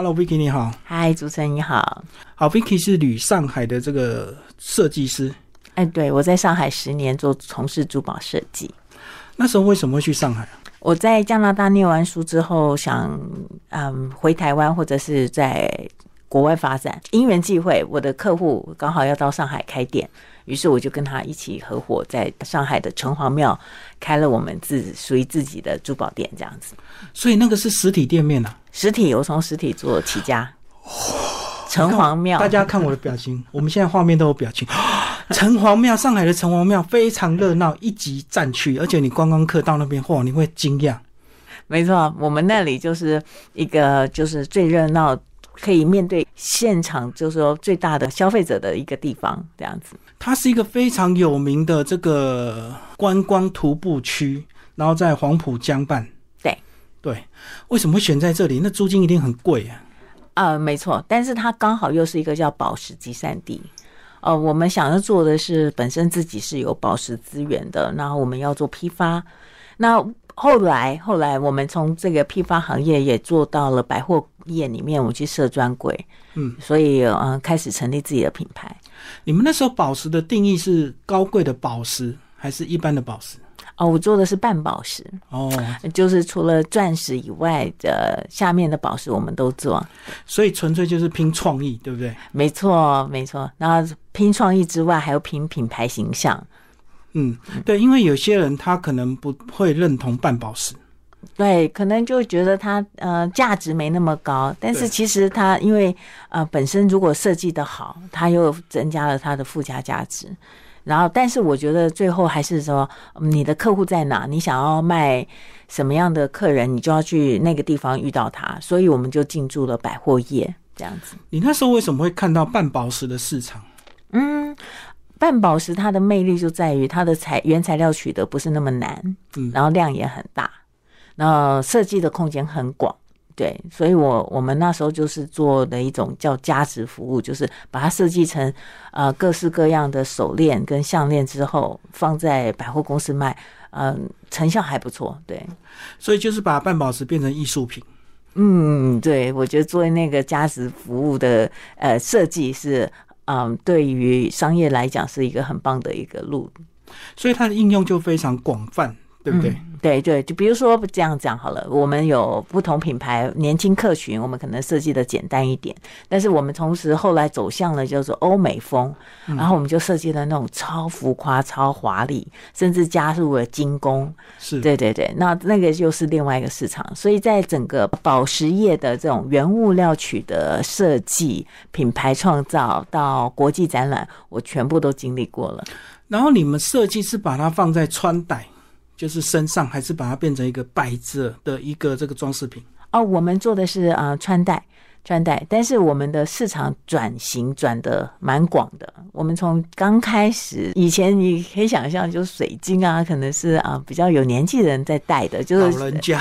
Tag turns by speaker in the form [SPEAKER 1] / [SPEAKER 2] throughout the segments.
[SPEAKER 1] Hello Vicky，你好。
[SPEAKER 2] 嗨，主持人你好。
[SPEAKER 1] 好，Vicky 是旅上海的这个设计师。
[SPEAKER 2] 哎，对，我在上海十年做从事珠宝设计。
[SPEAKER 1] 那时候为什么会去上海？
[SPEAKER 2] 我在加拿大念完书之后，想嗯回台湾或者是在国外发展。因缘际会，我的客户刚好要到上海开店。于是我就跟他一起合伙，在上海的城隍庙开了我们自属于自己的珠宝店，这样子。
[SPEAKER 1] 所以那个是实体店面啊，
[SPEAKER 2] 实体我从实体做起家。城隍庙，
[SPEAKER 1] 大家看我的表情，我们现在画面都有表情。城隍庙，上海的城隍庙非常热闹，一级战区，而且你观光客到那边，嚯，你会惊讶。
[SPEAKER 2] 没错，我们那里就是一个就是最热闹。可以面对现场，就是说最大的消费者的一个地方，这样子。
[SPEAKER 1] 它是一个非常有名的这个观光徒步区，然后在黄浦江畔。
[SPEAKER 2] 对
[SPEAKER 1] 对，为什么会选在这里？那租金一定很贵啊。
[SPEAKER 2] 呃，没错，但是它刚好又是一个叫宝石集散地。呃，我们想要做的是本身自己是有宝石资源的，然后我们要做批发。那后来，后来我们从这个批发行业也做到了百货业里面，我去设专柜，嗯，所以嗯，开始成立自己的品牌。
[SPEAKER 1] 你们那时候宝石的定义是高贵的宝石，还是一般的宝石？
[SPEAKER 2] 哦，我做的是半宝石，哦，就是除了钻石以外的下面的宝石我们都做，
[SPEAKER 1] 所以纯粹就是拼创意，对不对？
[SPEAKER 2] 没错，没错。那拼创意之外，还要拼品牌形象。
[SPEAKER 1] 嗯，对，因为有些人他可能不会认同半宝石，
[SPEAKER 2] 对，可能就觉得它呃价值没那么高，但是其实它因为呃本身如果设计的好，它又增加了它的附加价值。然后，但是我觉得最后还是说，你的客户在哪，你想要卖什么样的客人，你就要去那个地方遇到他。所以我们就进驻了百货业这样子。
[SPEAKER 1] 你那时候为什么会看到半宝石的市场？
[SPEAKER 2] 嗯。半宝石它的魅力就在于它的材原材料取得不是那么难，嗯，然后量也很大，那设计的空间很广，对，所以我我们那时候就是做的一种叫价值服务，就是把它设计成呃各式各样的手链跟项链之后放在百货公司卖，嗯，成效还不错，对，
[SPEAKER 1] 所以就是把半宝石变成艺术品，
[SPEAKER 2] 嗯，对，我觉得作为那个价值服务的呃设计是。嗯，对于商业来讲是一个很棒的一个路，
[SPEAKER 1] 所以它的应用就非常广泛。对不对？
[SPEAKER 2] 对对，就比如说这样讲好了，我们有不同品牌年轻客群，我们可能设计的简单一点，但是我们同时后来走向了叫做欧美风，然后我们就设计了那种超浮夸、超华丽，甚至加入了精工。
[SPEAKER 1] 是，
[SPEAKER 2] 对对对，那那个就是另外一个市场。所以在整个宝石业的这种原物料取得、设计、品牌创造到国际展览，我全部都经历过了。
[SPEAKER 1] 然后你们设计是把它放在穿戴。就是身上还是把它变成一个摆着的一个这个装饰品
[SPEAKER 2] 哦。我们做的是啊穿戴穿戴，但是我们的市场转型转的蛮广的。我们从刚开始以前你可以想象，就是水晶啊，可能是啊比较有年纪人在戴的，就是
[SPEAKER 1] 老人家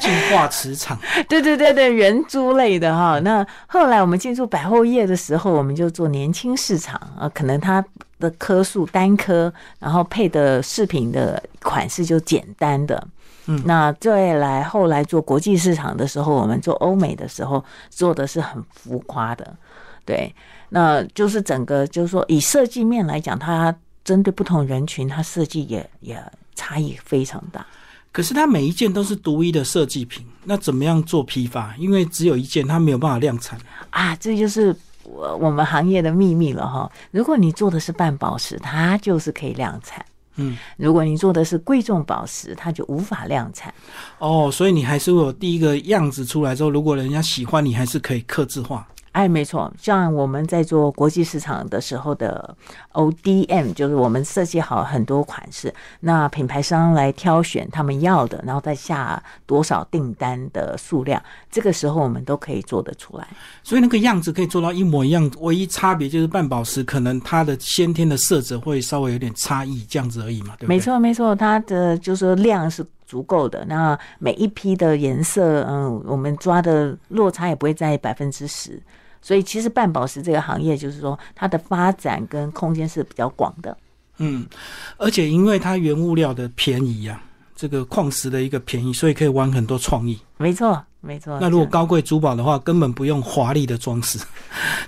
[SPEAKER 1] 净化磁场。
[SPEAKER 2] 对对对对，圆珠类的哈。那 后来我们进入百货业的时候，我们就做年轻市场啊，可能它。的颗数单颗，然后配的饰品的款式就简单的。嗯，那再来后来做国际市场的时候，我们做欧美的时候做的是很浮夸的。对，那就是整个就是说以设计面来讲，它针对不同人群，它设计也也差异非常大。
[SPEAKER 1] 可是它每一件都是独一的设计品，那怎么样做批发？因为只有一件，它没有办法量产
[SPEAKER 2] 啊。这就是。我我们行业的秘密了哈，如果你做的是半宝石，它就是可以量产。嗯，如果你做的是贵重宝石，它就无法量产。
[SPEAKER 1] 哦，所以你还是会有第一个样子出来之后，如果人家喜欢你，还是可以刻字化。
[SPEAKER 2] 哎，没错，像我们在做国际市场的时候的 ODM，就是我们设计好很多款式，那品牌商来挑选他们要的，然后再下多少订单的数量，这个时候我们都可以做得出来。
[SPEAKER 1] 所以那个样子可以做到一模一样，唯一差别就是半宝石可能它的先天的色泽会稍微有点差异，这样子而已嘛，对不对？
[SPEAKER 2] 没错，没错，它的就是量是足够的，那每一批的颜色，嗯，我们抓的落差也不会在百分之十。所以其实半宝石这个行业，就是说它的发展跟空间是比较广的。
[SPEAKER 1] 嗯，而且因为它原物料的便宜呀，这个矿石的一个便宜，所以可以玩很多创意。
[SPEAKER 2] 没错，没错。
[SPEAKER 1] 那如果高贵珠宝的话，根本不用华丽的装饰，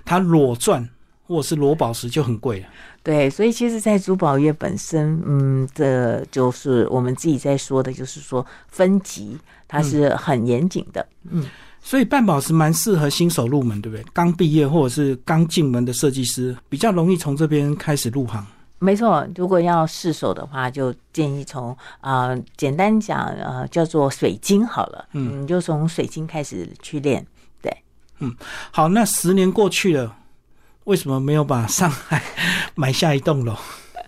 [SPEAKER 1] 它裸钻或者是裸宝石就很贵了。
[SPEAKER 2] 对，所以其实，在珠宝业本身，嗯，这就是我们自己在说的，就是说分级它是很严谨的。嗯，
[SPEAKER 1] 所以半宝石蛮适合新手入门，对不对？刚毕业或者是刚进门的设计师，比较容易从这边开始入行。
[SPEAKER 2] 没错，如果要试手的话，就建议从啊，简单讲，呃，叫做水晶好了。嗯，你就从水晶开始去练。对，
[SPEAKER 1] 嗯，好，那十年过去了。为什么没有把上海 买下一栋楼？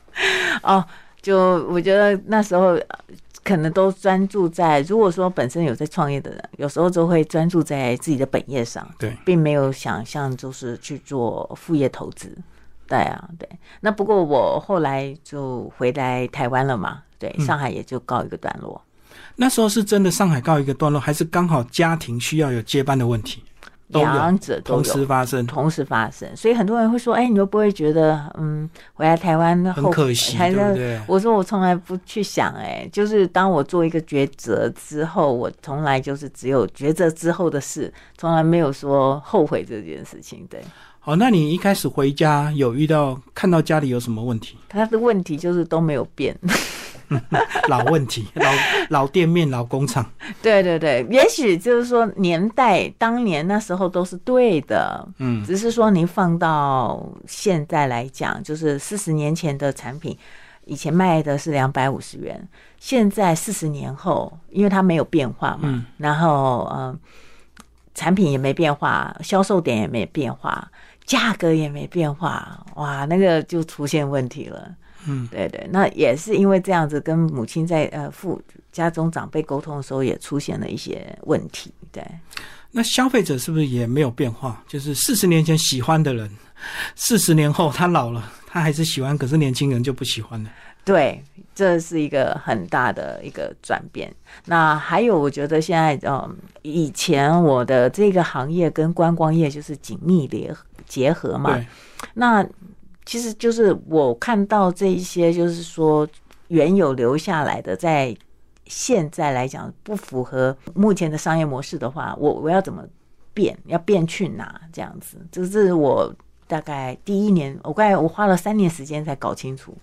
[SPEAKER 2] 哦，就我觉得那时候可能都专注在，如果说本身有在创业的人，有时候就会专注在自己的本业上，
[SPEAKER 1] 对，
[SPEAKER 2] 并没有想象就是去做副业投资。对啊，对。那不过我后来就回来台湾了嘛，对，上海也就告一个段落。
[SPEAKER 1] 那时候是真的上海告一个段落，还是刚好家庭需要有接班的问题？
[SPEAKER 2] 两者
[SPEAKER 1] 同时发生，
[SPEAKER 2] 同时发生，所以很多人会说：“哎，你会不会觉得，嗯，回来台湾
[SPEAKER 1] 很可惜，对不对？”
[SPEAKER 2] 我说：“我从来不去想，哎，就是当我做一个抉择之后，我从来就是只有抉择之后的事，从来没有说后悔这件事情。”对。
[SPEAKER 1] 好，那你一开始回家有遇到看到家里有什么问题？
[SPEAKER 2] 他的问题就是都没有变。
[SPEAKER 1] 老问题，老老店面，老工厂。
[SPEAKER 2] 对对对，也许就是说年代当年那时候都是对的，嗯，只是说您放到现在来讲，就是四十年前的产品，以前卖的是两百五十元，现在四十年后，因为它没有变化嘛，然后嗯，产品也没变化，销售点也没变化，价格也没变化，哇，那个就出现问题了。嗯，对对，那也是因为这样子，跟母亲在呃父家中长辈沟通的时候，也出现了一些问题。对，
[SPEAKER 1] 那消费者是不是也没有变化？就是四十年前喜欢的人，四十年后他老了，他还是喜欢，可是年轻人就不喜欢了。
[SPEAKER 2] 对，这是一个很大的一个转变。那还有，我觉得现在嗯，以前我的这个行业跟观光业就是紧密联结合嘛，那。其实就是我看到这一些，就是说原有留下来的，在现在来讲不符合目前的商业模式的话，我我要怎么变？要变去哪？这样子，这是我大概第一年，我大概我花了三年时间才搞清楚。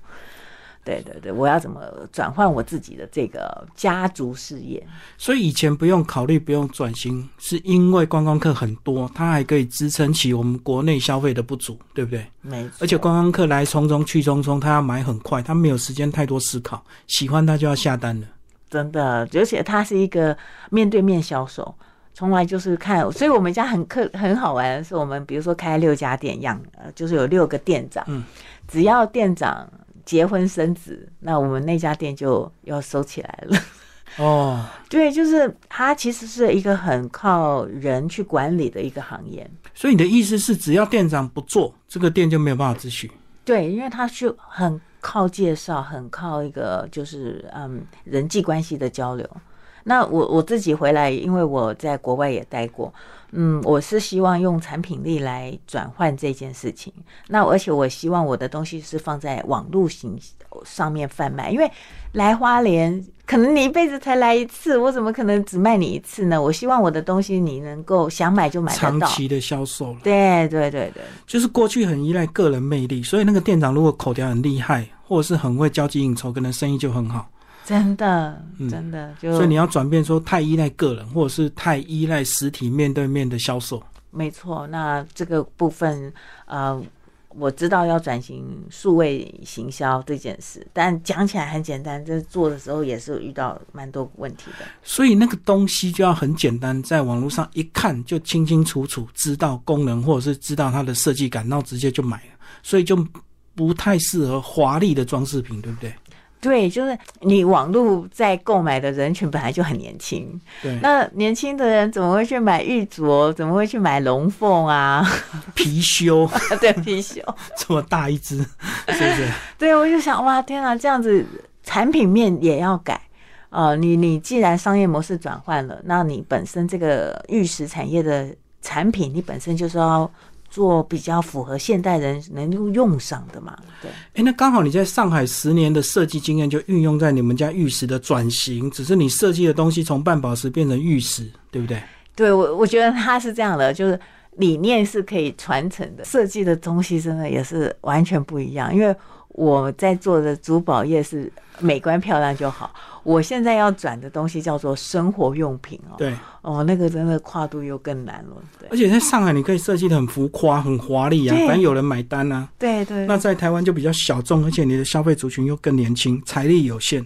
[SPEAKER 2] 对对对，我要怎么转换我自己的这个家族事业？
[SPEAKER 1] 所以以前不用考虑不用转型，是因为观光客很多，它还可以支撑起我们国内消费的不足，对不对？
[SPEAKER 2] 没错。
[SPEAKER 1] 而且观光客来匆匆去匆匆，他要买很快，他没有时间太多思考，喜欢他就要下单了。
[SPEAKER 2] 真的，而且他是一个面对面销售，从来就是看。所以我们家很客很好玩的是，我们比如说开六家店一样，呃，就是有六个店长，嗯，只要店长。结婚生子，那我们那家店就要收起来了。哦，对，就是它其实是一个很靠人去管理的一个行业。
[SPEAKER 1] 所以你的意思是，只要店长不做，这个店就没有办法继续？
[SPEAKER 2] 对，因为它是很靠介绍，很靠一个就是嗯人际关系的交流。那我我自己回来，因为我在国外也待过。嗯，我是希望用产品力来转换这件事情。那而且我希望我的东西是放在网络型上面贩卖，因为来花莲可能你一辈子才来一次，我怎么可能只卖你一次呢？我希望我的东西你能够想买就买得
[SPEAKER 1] 到，长期的销售。
[SPEAKER 2] 对对对对，
[SPEAKER 1] 就是过去很依赖个人魅力，所以那个店长如果口条很厉害，或者是很会交际应酬，可能生意就很好。
[SPEAKER 2] 真的，真的，就
[SPEAKER 1] 所以你要转变，说太依赖个人，或者是太依赖实体面对面的销售。
[SPEAKER 2] 没错，那这个部分，呃，我知道要转型数位行销这件事，但讲起来很简单，这做的时候也是遇到蛮多问题的。
[SPEAKER 1] 所以那个东西就要很简单，在网络上一看就清清楚楚知道功能，或者是知道它的设计感，然后直接就买了。所以就不太适合华丽的装饰品，对不对？
[SPEAKER 2] 对，就是你网络在购买的人群本来就很年轻，
[SPEAKER 1] 对，
[SPEAKER 2] 那年轻的人怎么会去买玉镯？怎么会去买龙凤啊？
[SPEAKER 1] 貔貅，
[SPEAKER 2] 对，貔貅
[SPEAKER 1] 这么大一只，是不是？
[SPEAKER 2] 对，我就想，哇，天啊，这样子产品面也要改啊！你你既然商业模式转换了，那你本身这个玉石产业的产品，你本身就是要做比较符合现代人能够用上的嘛。对，
[SPEAKER 1] 哎，那刚好你在上海十年的设计经验就运用在你们家玉石的转型，只是你设计的东西从半宝石变成玉石，对不对？
[SPEAKER 2] 对我我觉得它是这样的，就是理念是可以传承的，设计的东西真的也是完全不一样，因为。我在做的珠宝业是美观漂亮就好，我现在要转的东西叫做生活用品哦。
[SPEAKER 1] 对，
[SPEAKER 2] 哦，那个真的跨度又更难了。对，
[SPEAKER 1] 而且在上海你可以设计的很浮夸、很华丽啊，反正有人买单啊。
[SPEAKER 2] 对对。
[SPEAKER 1] 那在台湾就比较小众，而且你的消费族群又更年轻，财力有限。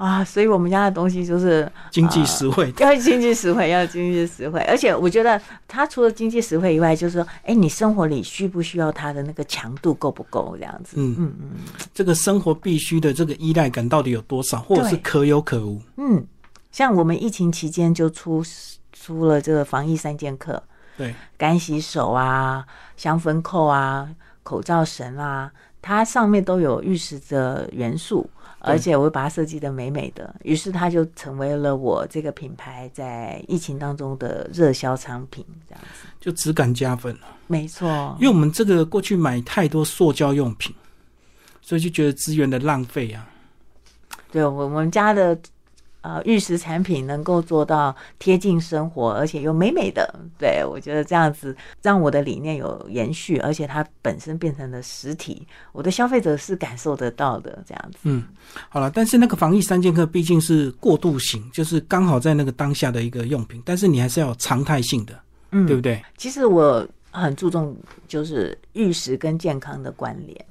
[SPEAKER 2] 啊，所以我们家的东西就是
[SPEAKER 1] 经济实惠，
[SPEAKER 2] 要 经济实惠，要经济实惠。而且我觉得它除了经济实惠以外，就是说，哎，你生活里需不需要它的那个强度够不够这样子？
[SPEAKER 1] 嗯嗯嗯，这个生活必须的这个依赖感到底有多少，或者是可有可无？
[SPEAKER 2] 嗯，像我们疫情期间就出出了这个防疫三剑客，
[SPEAKER 1] 对，
[SPEAKER 2] 干洗手啊，香氛扣啊，口罩绳啊，它上面都有玉石的元素。而且我会把它设计的美美的，于是它就成为了我这个品牌在疫情当中的热销商品，这样子
[SPEAKER 1] 就质感加分了。
[SPEAKER 2] 没错，
[SPEAKER 1] 因为我们这个过去买太多塑胶用品，所以就觉得资源的浪费啊。
[SPEAKER 2] 对，我们家的。呃，玉石产品能够做到贴近生活，而且又美美的，对我觉得这样子让我的理念有延续，而且它本身变成了实体，我的消费者是感受得到的。这样子，
[SPEAKER 1] 嗯，好了，但是那个防疫三剑客毕竟是过渡型，就是刚好在那个当下的一个用品，但是你还是要有常态性的，嗯，对不对？
[SPEAKER 2] 其实我很注重就是玉石跟健康的关联，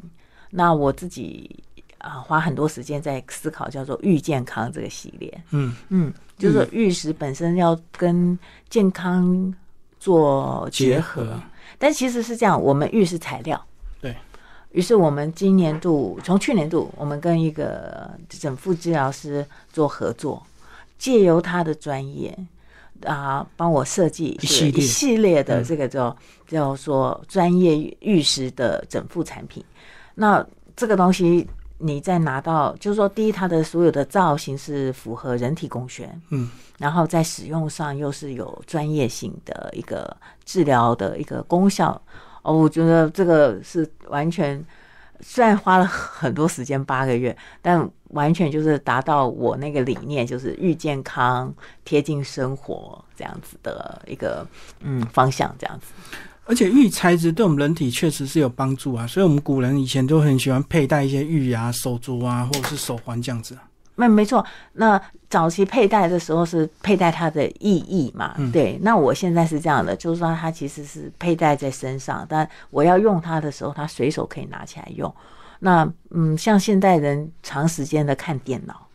[SPEAKER 2] 那我自己。啊，花很多时间在思考叫做“玉健康”这个系列。
[SPEAKER 1] 嗯
[SPEAKER 2] 嗯，就是玉石本身要跟健康做结合，但其实是这样，我们玉石材料。
[SPEAKER 1] 对。
[SPEAKER 2] 于是我们今年度，从去年度，我们跟一个整复治疗师做合作，借由他的专业啊，帮我设计一
[SPEAKER 1] 系
[SPEAKER 2] 系列的这个叫叫做专业玉石的整复产品。那这个东西。你再拿到，就是说，第一，它的所有的造型是符合人体工学，
[SPEAKER 1] 嗯，
[SPEAKER 2] 然后在使用上又是有专业性的一个治疗的一个功效，哦，我觉得这个是完全，虽然花了很多时间八个月，但完全就是达到我那个理念，就是愈健康、贴近生活这样子的一个嗯方向，这样子。
[SPEAKER 1] 而且玉材质对我们人体确实是有帮助啊，所以我们古人以前都很喜欢佩戴一些玉啊、手镯啊，或者是手环这样子。
[SPEAKER 2] 那没错，那早期佩戴的时候是佩戴它的意义嘛？对。那我现在是这样的，就是说它其实是佩戴在身上，但我要用它的时候，它随手可以拿起来用。那嗯，像现代人长时间的看电脑、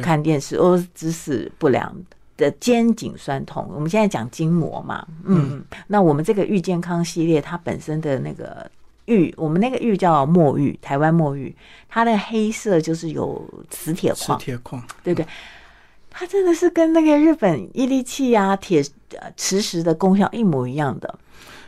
[SPEAKER 2] 看电视，哦，姿势不良。的肩颈酸痛，我们现在讲筋膜嘛，嗯，那我们这个玉健康系列，它本身的那个玉，我们那个玉叫墨玉，台湾墨玉，它的黑色就是有磁铁矿，
[SPEAKER 1] 磁铁矿，
[SPEAKER 2] 对不对？它真的是跟那个日本伊利器啊铁磁石的功效一模一样的，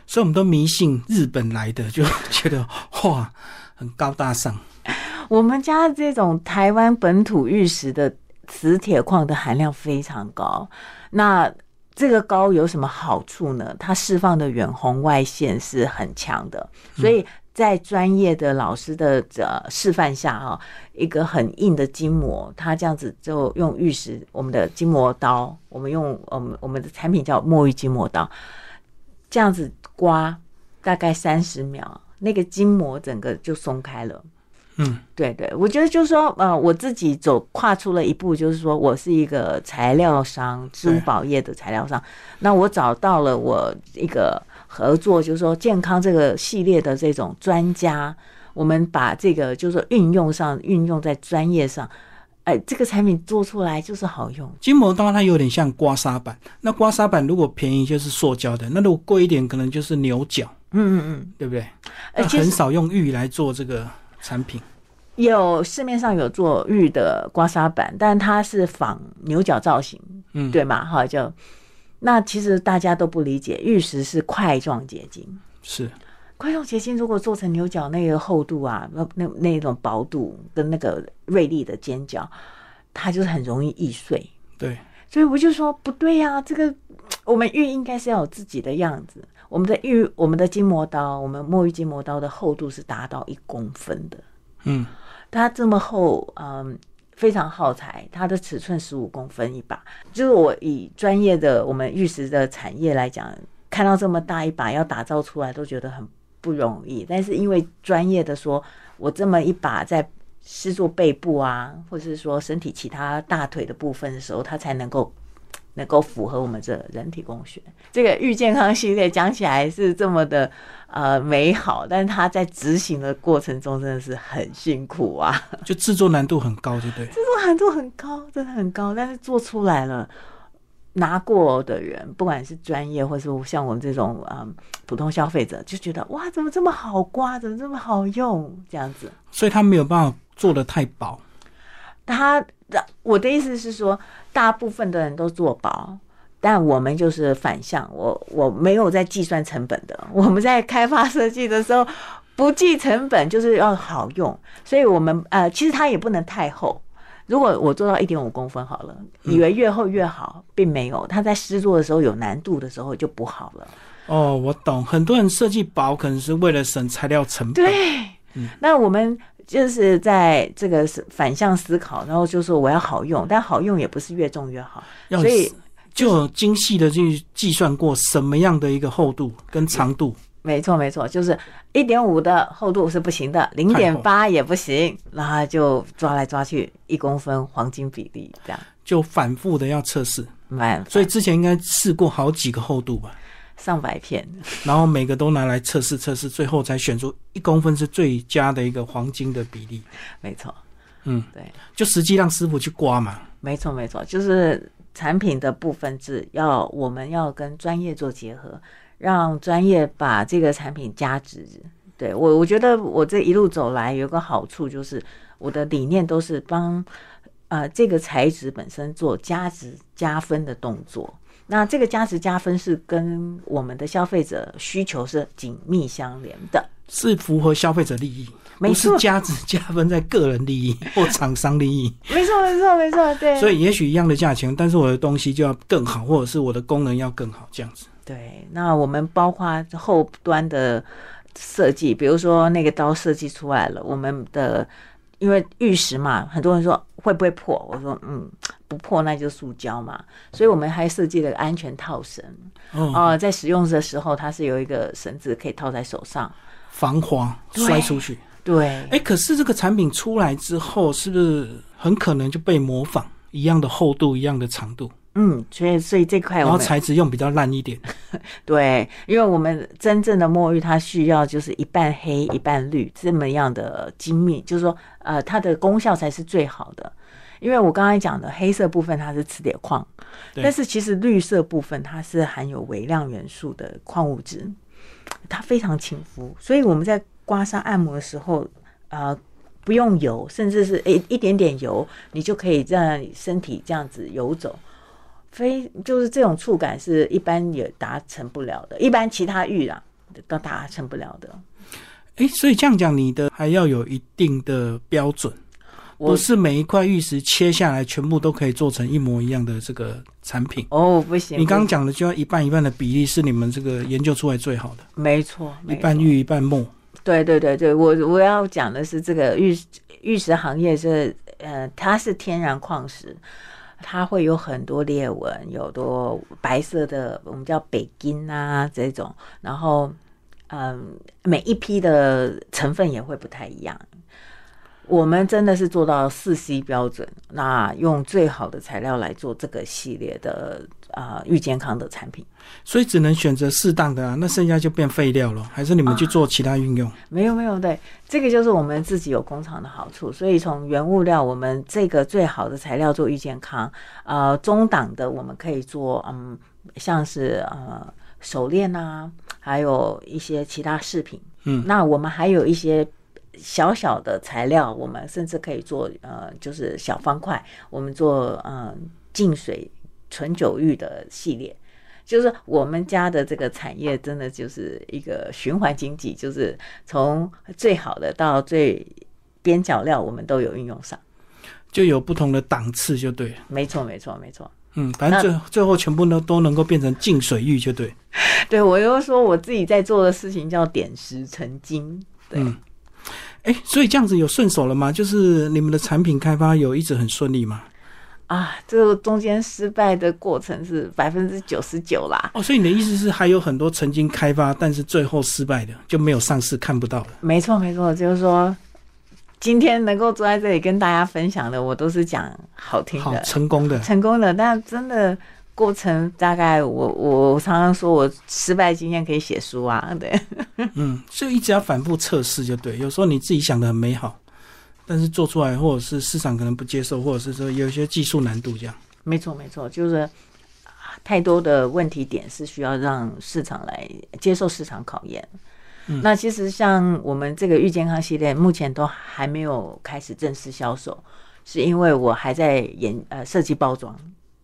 [SPEAKER 1] 所以我们都迷信日本来的，就觉得哇，很高大上。
[SPEAKER 2] 我们家这种台湾本土玉石的。磁铁矿的含量非常高，那这个高有什么好处呢？它释放的远红外线是很强的，所以在专业的老师的呃示范下啊，一个很硬的筋膜，它这样子就用玉石，我们的筋膜刀，我们用我们我们的产品叫墨玉筋膜刀，这样子刮大概三十秒，那个筋膜整个就松开了。
[SPEAKER 1] 嗯，
[SPEAKER 2] 对对，我觉得就是说，呃，我自己走跨出了一步，就是说我是一个材料商，珠宝业的材料商。那我找到了我一个合作，就是说健康这个系列的这种专家，我们把这个就是说运用上，运用在专业上，哎，这个产品做出来就是好用。
[SPEAKER 1] 筋膜刀它有点像刮痧板，那刮痧板如果便宜就是塑胶的，那如果贵一点可能就是牛角。
[SPEAKER 2] 嗯嗯嗯，
[SPEAKER 1] 对不对？而且很少用玉来做这个产品。
[SPEAKER 2] 有市面上有做玉的刮痧板，但它是仿牛角造型，
[SPEAKER 1] 嗯，
[SPEAKER 2] 对嘛？哈，就那其实大家都不理解，玉石是块状结晶，
[SPEAKER 1] 是
[SPEAKER 2] 块状结晶。如果做成牛角那个厚度啊，那那那种薄度跟那个锐利的尖角，它就是很容易易碎。
[SPEAKER 1] 对，
[SPEAKER 2] 所以我就说不对呀，这个我们玉应该是要有自己的样子。我们的玉，我们的筋膜刀，我们墨玉筋膜刀的厚度是达到一公分的，
[SPEAKER 1] 嗯，
[SPEAKER 2] 它这么厚，嗯，非常耗材，它的尺寸十五公分一把，就是我以专业的我们玉石的产业来讲，看到这么大一把要打造出来都觉得很不容易，但是因为专业的说，我这么一把在施做背部啊，或者是说身体其他大腿的部分的时候，它才能够。能够符合我们这人体工学，这个玉健康系列讲起来是这么的呃美好，但是它在执行的过程中真的是很辛苦啊，
[SPEAKER 1] 就制作难度很高，对不对？
[SPEAKER 2] 制作难度很高，真的很高，但是做出来了，拿过的人，不管是专业或是像我们这种嗯普通消费者，就觉得哇，怎么这么好刮，怎么这么好用，这样子。
[SPEAKER 1] 所以他没有办法做的太薄。
[SPEAKER 2] 它，我的意思是说。大部分的人都做薄，但我们就是反向。我我没有在计算成本的。我们在开发设计的时候不计成本，就是要好用。所以，我们呃，其实它也不能太厚。如果我做到一点五公分好了，以为越厚越好，并没有。它在施作的时候有难度的时候就不好了。
[SPEAKER 1] 哦，我懂。很多人设计薄，可能是为了省材料成本。
[SPEAKER 2] 对，那我们。就是在这个反向思考，然后就说我要好用，但好用也不是越重越好，所以
[SPEAKER 1] 就精细的去计算过什么样的一个厚度跟长度。
[SPEAKER 2] 没错，没错，就是一点五的厚度是不行的，零点八也不行，然后就抓来抓去一公分黄金比例这样，
[SPEAKER 1] 就反复的要测试。
[SPEAKER 2] 蛮，
[SPEAKER 1] 所以之前应该试过好几个厚度吧。
[SPEAKER 2] 上百片，
[SPEAKER 1] 然后每个都拿来测试测试，最后才选出一公分是最佳的一个黄金的比例。
[SPEAKER 2] 没错，
[SPEAKER 1] 嗯，
[SPEAKER 2] 对，
[SPEAKER 1] 就实际让师傅去刮嘛。
[SPEAKER 2] 没错，没错，就是产品的部分是要我们要跟专业做结合，让专业把这个产品加值。对我，我觉得我这一路走来有个好处，就是我的理念都是帮呃这个材质本身做加值加分的动作。那这个价值加分是跟我们的消费者需求是紧密相连的，
[SPEAKER 1] 是符合消费者利益，不是价值加分在个人利益或厂商利益。
[SPEAKER 2] 没错，没错，没错，对。
[SPEAKER 1] 所以也许一样的价钱，但是我的东西就要更好，或者是我的功能要更好，这样子。
[SPEAKER 2] 对，那我们包括后端的设计，比如说那个刀设计出来了，我们的因为玉石嘛，很多人说会不会破，我说嗯。不破那就塑胶嘛，所以我们还设计了安全套绳。哦，在使用的时候，它是有一个绳子可以套在手上，
[SPEAKER 1] 防滑摔出去。
[SPEAKER 2] 对，
[SPEAKER 1] 哎，可是这个产品出来之后，是不是很可能就被模仿一样的厚度、一样的长度？
[SPEAKER 2] 嗯，所以所以这块，然
[SPEAKER 1] 后材质用比较烂一点。
[SPEAKER 2] 对，因为我们真正的墨玉，它需要就是一半黑一半绿这么样的精密，就是说，呃，它的功效才是最好的。因为我刚才讲的黑色部分它是磁铁矿，但是其实绿色部分它是含有微量元素的矿物质，它非常亲肤，所以我们在刮痧按摩的时候，呃，不用油，甚至是诶一点点油，你就可以让身体这样子游走，非就是这种触感是一般也达成不了的，一般其他玉啊都达成不了的。
[SPEAKER 1] 哎，所以这样讲，你的还要有一定的标准。不是每一块玉石切下来全部都可以做成一模一样的这个产品
[SPEAKER 2] 哦，不行。
[SPEAKER 1] 你刚刚讲的就要一半一半的比例是你们这个研究出来最好的，
[SPEAKER 2] 没错，
[SPEAKER 1] 一半玉一半木。
[SPEAKER 2] 对对对对，我我要讲的是这个玉玉石行业是呃，它是天然矿石，它会有很多裂纹，有多白色的，我们叫北京啊这种，然后嗯，每一批的成分也会不太一样。我们真的是做到四 C 标准，那用最好的材料来做这个系列的啊玉健康的产品，
[SPEAKER 1] 所以只能选择适当的啊，那剩下就变废料了，还是你们去做其他运用？
[SPEAKER 2] 没有没有，对，这个就是我们自己有工厂的好处，所以从原物料，我们这个最好的材料做玉健康，呃，中档的我们可以做，嗯，像是呃手链啊，还有一些其他饰品，
[SPEAKER 1] 嗯，
[SPEAKER 2] 那我们还有一些。小小的材料，我们甚至可以做呃，就是小方块，我们做呃净水纯酒浴的系列，就是我们家的这个产业真的就是一个循环经济，就是从最好的到最边角料，我们都有运用上，
[SPEAKER 1] 就有不同的档次，就对。
[SPEAKER 2] 没错，没错，没错。
[SPEAKER 1] 嗯，反正最最后全部都都能够变成净水浴，就对。
[SPEAKER 2] 对我又说我自己在做的事情叫点石成金。对，
[SPEAKER 1] 哎，所以这样子有顺手了吗？就是你们的产品开发有一直很顺利吗？
[SPEAKER 2] 啊，这个中间失败的过程是百分之九十九啦。
[SPEAKER 1] 哦，所以你的意思是还有很多曾经开发但是最后失败的就没有上市看不到了？
[SPEAKER 2] 没错，没错，就是说今天能够坐在这里跟大家分享的，我都是讲好听的、
[SPEAKER 1] 成功的、
[SPEAKER 2] 成功的，但真的。过程大概我我常常说我失败经验可以写书啊，对，
[SPEAKER 1] 嗯，所以一直要反复测试就对。有时候你自己想的很美好，但是做出来或者是市场可能不接受，或者是说有一些技术难度这样。
[SPEAKER 2] 没错没错，就是太多的问题点是需要让市场来接受市场考验。那其实像我们这个玉健康系列，目前都还没有开始正式销售，是因为我还在研呃设计包装。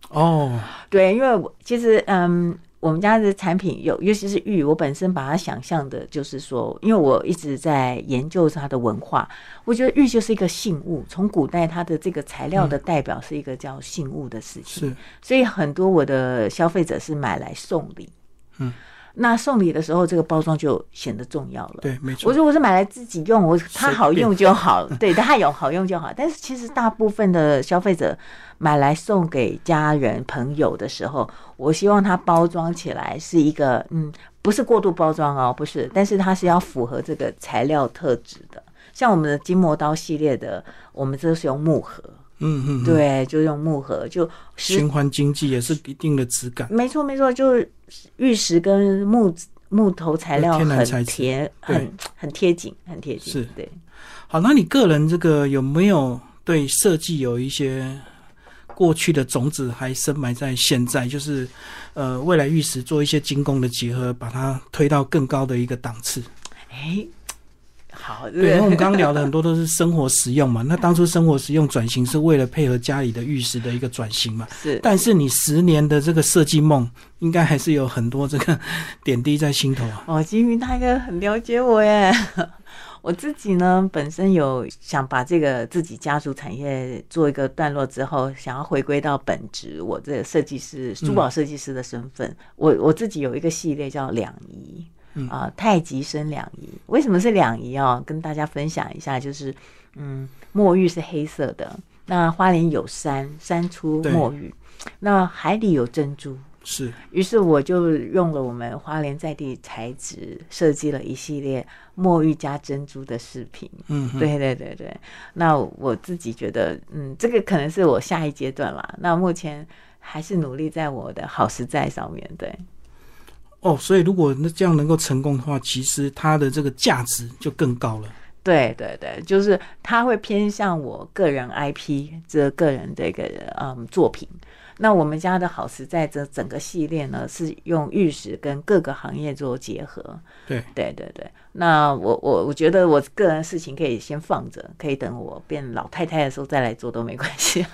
[SPEAKER 1] 哦，
[SPEAKER 2] 对，因为我其实嗯，我们家的产品有，尤其是玉，我本身把它想象的就是说，因为我一直在研究它的文化，我觉得玉就是一个信物，从古代它的这个材料的代表是一个叫信物的事情，
[SPEAKER 1] 是，
[SPEAKER 2] 所以很多我的消费者是买来送礼，嗯。那送礼的时候，这个包装就显得重要了。
[SPEAKER 1] 对，没错。
[SPEAKER 2] 我说我是买来自己用，我它好用就好。对，它有好用就好。但是其实大部分的消费者买来送给家人朋友的时候，我希望它包装起来是一个嗯，不是过度包装哦，不是，但是它是要符合这个材料特质的。像我们的金磨刀系列的，我们这是用木盒。
[SPEAKER 1] 嗯嗯，
[SPEAKER 2] 对，就用木盒，就
[SPEAKER 1] 循环经济也是一定的质感。
[SPEAKER 2] 没错没错，就是玉石跟木木头材料
[SPEAKER 1] 很
[SPEAKER 2] 贴，很很贴紧，很贴紧。
[SPEAKER 1] 是，
[SPEAKER 2] 对。
[SPEAKER 1] 好，那你个人这个有没有对设计有一些过去的种子还深埋在现在？就是呃，未来玉石做一些精工的结合，把它推到更高的一个档次。
[SPEAKER 2] 哎。好，
[SPEAKER 1] 对，因为我们刚刚聊的很多都是生活实用嘛。那当初生活实用转型是为了配合家里的玉石的一个转型嘛。
[SPEAKER 2] 是，
[SPEAKER 1] 但是你十年的这个设计梦，应该还是有很多这个 点滴在心头啊。
[SPEAKER 2] 哦，金云大哥很了解我耶。我自己呢，本身有想把这个自己家族产业做一个段落之后，想要回归到本职，我这个设计师、珠宝设计师的身份。我我自己有一个系列叫两仪。啊，太极生两仪，为什么是两仪哦？跟大家分享一下，就是嗯，墨玉是黑色的，那花莲有山，山出墨玉，那海里有珍珠，
[SPEAKER 1] 是。
[SPEAKER 2] 于是我就用了我们花莲在地材质，设计了一系列墨玉加珍珠的饰品。嗯，对对对对。那我自己觉得，嗯，这个可能是我下一阶段啦。那目前还是努力在我的好实在上面对。
[SPEAKER 1] 哦，所以如果那这样能够成功的话，其实它的这个价值就更高了。
[SPEAKER 2] 对对对，就是它会偏向我个人 IP 这个人的一个嗯作品。那我们家的好实在这整个系列呢，是用玉石跟各个行业做结合。
[SPEAKER 1] 对
[SPEAKER 2] 对对对，那我我我觉得我个人事情可以先放着，可以等我变老太太的时候再来做都没关系。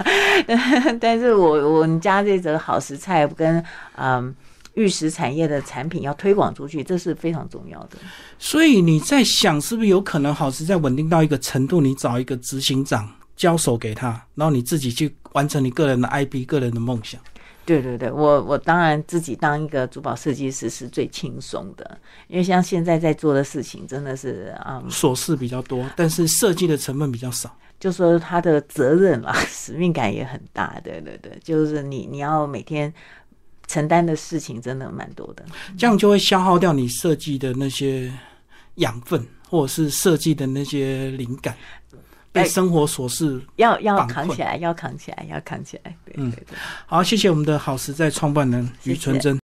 [SPEAKER 2] 但是我我们家这则好食材跟嗯。玉石产业的产品要推广出去，这是非常重要的。
[SPEAKER 1] 所以你在想，是不是有可能好时在稳定到一个程度，你找一个执行长交手给他，然后你自己去完成你个人的 IP、个人的梦想？
[SPEAKER 2] 对对对，我我当然自己当一个珠宝设计师是最轻松的，因为像现在在做的事情真的是啊，
[SPEAKER 1] 琐事比较多，但是设计的成分比较少。
[SPEAKER 2] 就说他的责任嘛，使命感也很大。对对对，就是你你要每天。承担的事情真的蛮多的，
[SPEAKER 1] 这样就会消耗掉你设计的那些养分，或者是设计的那些灵感，被生活琐事
[SPEAKER 2] 要要扛起来，要扛起来，要扛起来。对对对，
[SPEAKER 1] 好，谢谢我们的好实在创办人于纯珍。